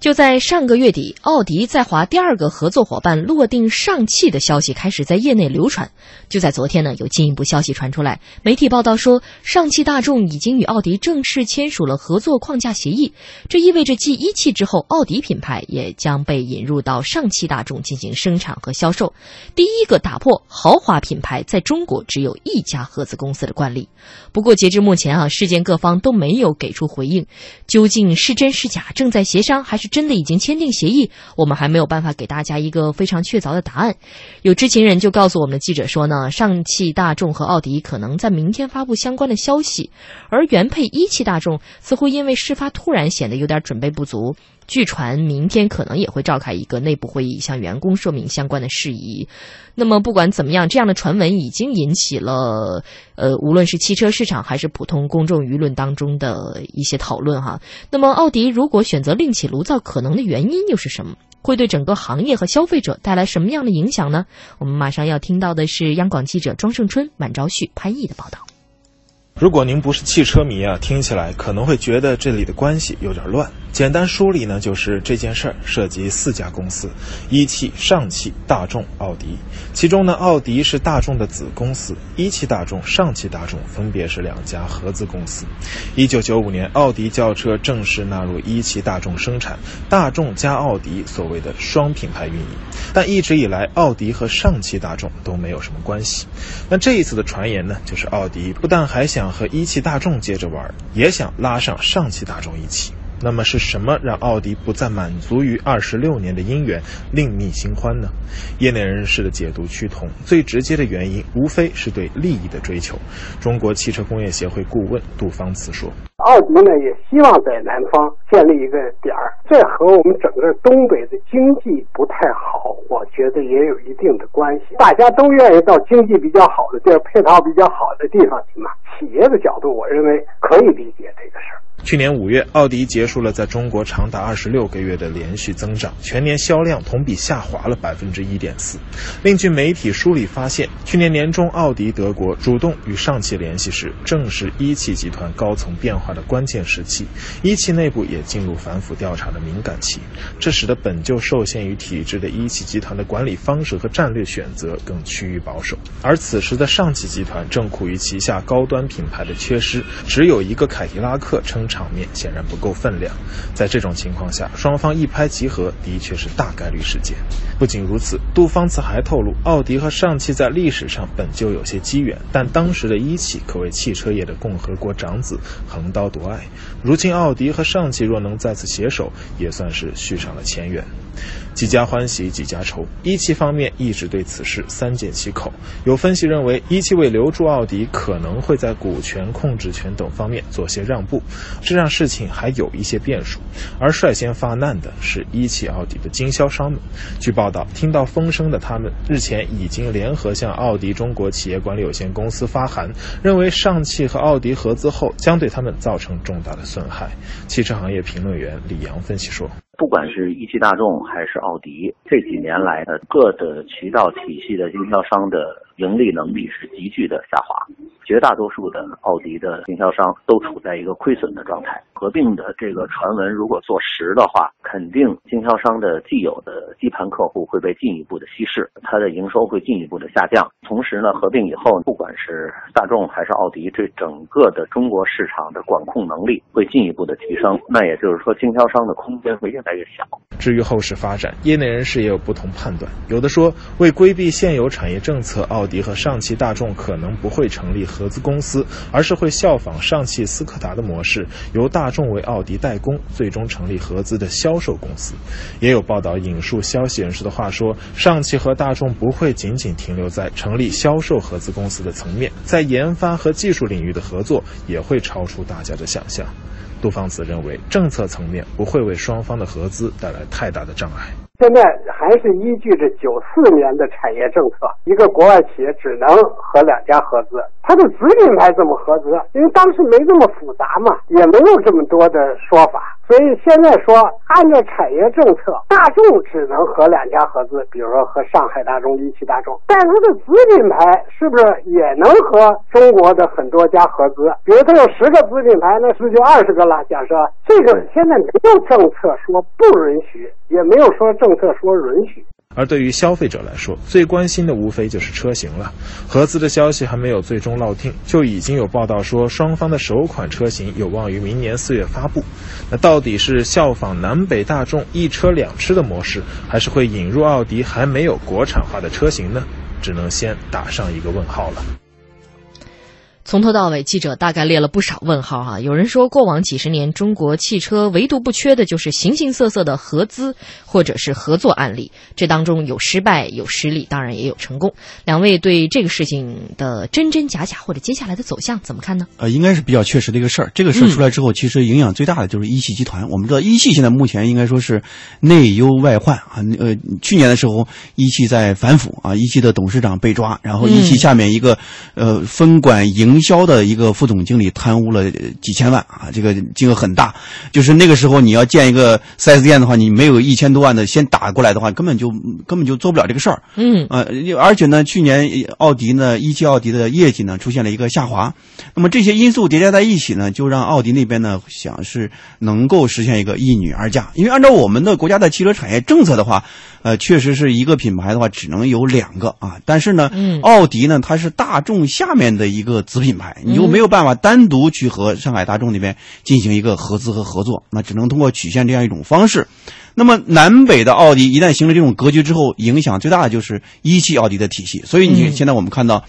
就在上个月底，奥迪在华第二个合作伙伴落定上汽的消息开始在业内流传。就在昨天呢，有进一步消息传出来，媒体报道说，上汽大众已经与奥迪正式签署了合作框架协议。这意味着继一汽之后，奥迪品牌也将被引入到上汽大众进行生产和销售。第一个打破豪华品牌在中国只有一家合资公司的惯例。不过截至目前啊，事件各方都没有给出回应，究竟是真是假，正在协商还是？真的已经签订协议，我们还没有办法给大家一个非常确凿的答案。有知情人就告诉我们的记者说呢，上汽大众和奥迪可能在明天发布相关的消息，而原配一汽大众似乎因为事发突然，显得有点准备不足。据传，明天可能也会召开一个内部会议，向员工说明相关的事宜。那么，不管怎么样，这样的传闻已经引起了呃，无论是汽车市场还是普通公众舆论当中的一些讨论哈。那么，奥迪如果选择另起炉灶，可能的原因又是什么？会对整个行业和消费者带来什么样的影响呢？我们马上要听到的是央广记者庄胜春、满昭旭、潘毅的报道。如果您不是汽车迷啊，听起来可能会觉得这里的关系有点乱。简单梳理呢，就是这件事儿涉及四家公司：一汽、上汽、大众、奥迪。其中呢，奥迪是大众的子公司，一汽大众、上汽大众分别是两家合资公司。一九九五年，奥迪轿车正式纳入一汽大众生产，大众加奥迪所谓的双品牌运营。但一直以来，奥迪和上汽大众都没有什么关系。那这一次的传言呢，就是奥迪不但还想和一汽大众接着玩，也想拉上上汽大众一起。那么是什么让奥迪不再满足于二十六年的姻缘，另觅新欢呢？业内人士的解读趋同，最直接的原因无非是对利益的追求。中国汽车工业协会顾问杜芳慈说：“奥迪呢也希望在南方建立一个点儿，这和我们整个东北的经济不太好，我觉得也有一定的关系。大家都愿意到经济比较好的地儿、配套比较好的地方去嘛。企业的角度，我认为可以理解这个事儿。”去年五月，奥迪结束了在中国长达二十六个月的连续增长，全年销量同比下滑了百分之一点四。另据媒体梳理发现，去年年中，奥迪德国主动与上汽联系时，正是一汽集团高层变化的关键时期，一汽内部也进入反腐调查的敏感期，这使得本就受限于体制的一汽集团的管理方式和战略选择更趋于保守。而此时的上汽集团正苦于旗下高端品牌的缺失，只有一个凯迪拉克称。场面显然不够分量，在这种情况下，双方一拍即合的确是大概率事件。不仅如此，杜方慈还透露，奥迪和上汽在历史上本就有些机缘，但当时的一汽可谓汽车业的共和国长子，横刀夺爱。如今奥迪和上汽若能再次携手，也算是续上了前缘。几家欢喜几家愁，一汽方面一直对此事三缄其口。有分析认为，一汽为留住奥迪，可能会在股权、控制权等方面做些让步，这让事情还有一些变数。而率先发难的是一汽奥迪的经销商们。据报道，听到风声的他们日前已经联合向奥迪中国企业管理有限公司发函，认为上汽和奥迪合资后将对他们造成重大的损害。汽车行业评论员李阳分析说。不管是一汽大众还是奥迪，这几年来的各的渠道体系的经销商的盈利能力是急剧的下滑。绝大多数的奥迪的经销商都处在一个亏损的状态。合并的这个传闻如果做实的话，肯定经销商的既有的基盘客户会被进一步的稀释，它的营收会进一步的下降。同时呢，合并以后，不管是大众还是奥迪，对整个的中国市场的管控能力会进一步的提升。那也就是说，经销商的空间会越来越小。至于后市发展，业内人士也有不同判断。有的说，为规避现有产业政策，奥迪和上汽大众可能不会成立。合资公司，而是会效仿上汽斯柯达的模式，由大众为奥迪代工，最终成立合资的销售公司。也有报道引述消息人士的话说，上汽和大众不会仅仅停留在成立销售合资公司的层面，在研发和技术领域的合作也会超出大家的想象。杜芳子认为，政策层面不会为双方的合资带来太大的障碍。现在还是依据着九四年的产业政策，一个国外企业只能和两家合资，它的子品牌怎么合资？因为当时没这么复杂嘛，也没有这么多的说法，所以现在说，按照产业政策，大众只能和两家合资，比如说和上海大众、一汽大众，但它的子品牌是不是也能和中国的很多家合资？比如它有十个子品牌，那是不是就二十个了？假设这个现在没有政策说不允许，也没有说政策说允许。而对于消费者来说，最关心的无非就是车型了。合资的消息还没有最终落定，就已经有报道说双方的首款车型有望于明年四月发布。那到底是效仿南北大众一车两吃的模式，还是会引入奥迪还没有国产化的车型呢？只能先打上一个问号了。从头到尾，记者大概列了不少问号哈。有人说，过往几十年，中国汽车唯独不缺的就是形形色色的合资或者是合作案例。这当中有失败，有失利，当然也有成功。两位对这个事情的真真假假或者接下来的走向怎么看呢？呃，应该是比较确实的一个事儿。这个事儿出来之后，其实影响最大的就是一汽集团。我们知道，一汽现在目前应该说是内忧外患啊。呃，去年的时候，一汽在反腐啊，一汽的董事长被抓，然后一汽下面一个呃分管营。营销的一个副总经理贪污了几千万啊，这个金额很大。就是那个时候你要建一个四 S 店的话，你没有一千多万的先打过来的话，根本就根本就做不了这个事儿。嗯呃，而且呢，去年奥迪呢，一汽奥迪的业绩呢出现了一个下滑。那么这些因素叠加在一起呢，就让奥迪那边呢想是能够实现一个一女二嫁。因为按照我们的国家的汽车产业政策的话，呃，确实是一个品牌的话只能有两个啊。但是呢，嗯奥迪呢它是大众下面的一个子品牌，你又没有办法单独去和上海大众那边进行一个合资和合作，那只能通过曲线这样一种方式。那么南北的奥迪一旦形成这种格局之后，影响最大的就是一汽奥迪的体系。所以你嗯现在我们看到。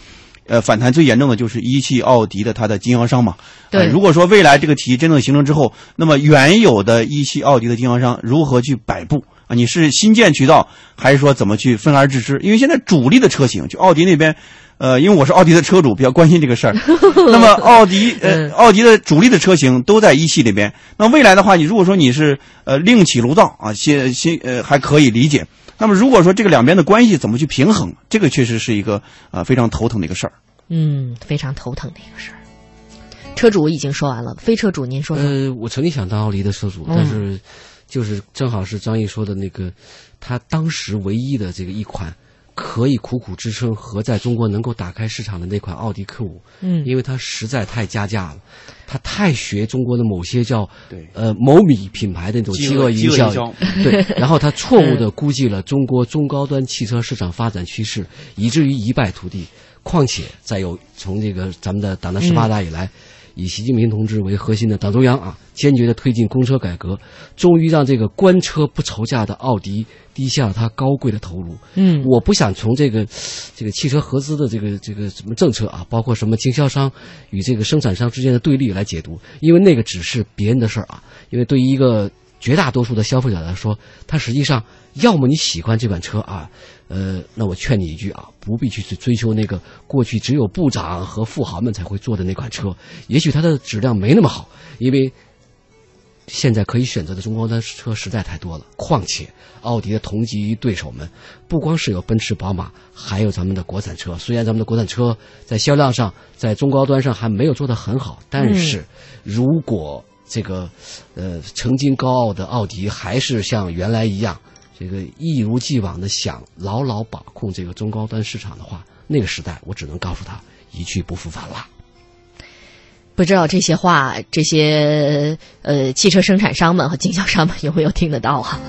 呃，反弹最严重的就是一汽奥迪的它的经销商嘛。对呃如果说未来这个体系真正形成之后，那么原有的一汽奥迪的经销商如何去摆布啊？你是新建渠道，还是说怎么去分而治之？因为现在主力的车型，就奥迪那边，呃，因为我是奥迪的车主，比较关心这个事儿。那么奥迪呃，嗯奥迪的主力的车型都在一汽里边。那未来的话，你如果说你是呃另起炉灶啊，新新呃还可以理解。那么如果说这个两边的关系怎么去平衡，这个确实是一个啊、呃非常头疼的一个事儿。嗯，非常头疼的一个事儿。车主已经说完了，非车主您说说。呃，我曾经想当奥迪的车主，嗯但是就是正好是张毅说的那个，他当时唯一的这个一款可以苦苦支撑和在中国能够打开市场的那款奥迪 Q 五，嗯因为它实在太加价了，它太学中国的某些叫对呃某米品牌的那种饥饿营销，对，然后他错误的估计了中国中高端汽车市场发展趋势，以至于一败涂地。况且再有从这个咱们的党的十八大以来，以习近平同志为核心的党中央啊，坚决的推进公车改革，终于让这个官车不愁价的奥迪低下了它高贵的头颅。嗯我不想从这个这个汽车合资的这个这个什么政策啊，包括什么经销商与这个生产商之间的对立来解读，因为那个只是别人的事儿啊。因为对于一个绝大多数的消费者来说，他实际上要么你喜欢这款车啊，呃，那我劝你一句啊，不必去去追求那个过去只有部长和富豪们才会坐的那款车，也许它的质量没那么好，因为。现在可以选择的中高端车实在太多了，况且奥迪的同级对手们，不光是有奔驰、宝马，还有咱们的国产车。虽然咱们的国产车在销量上，在中高端上还没有做得很好，但是如果这个呃曾经高傲的奥迪还是像原来一样，这个一如既往的想牢牢把控这个中高端市场的话，那个时代我只能告诉他一去不复返了。不知道这些话，这些呃汽车生产商们和经销商们有没有听得到啊？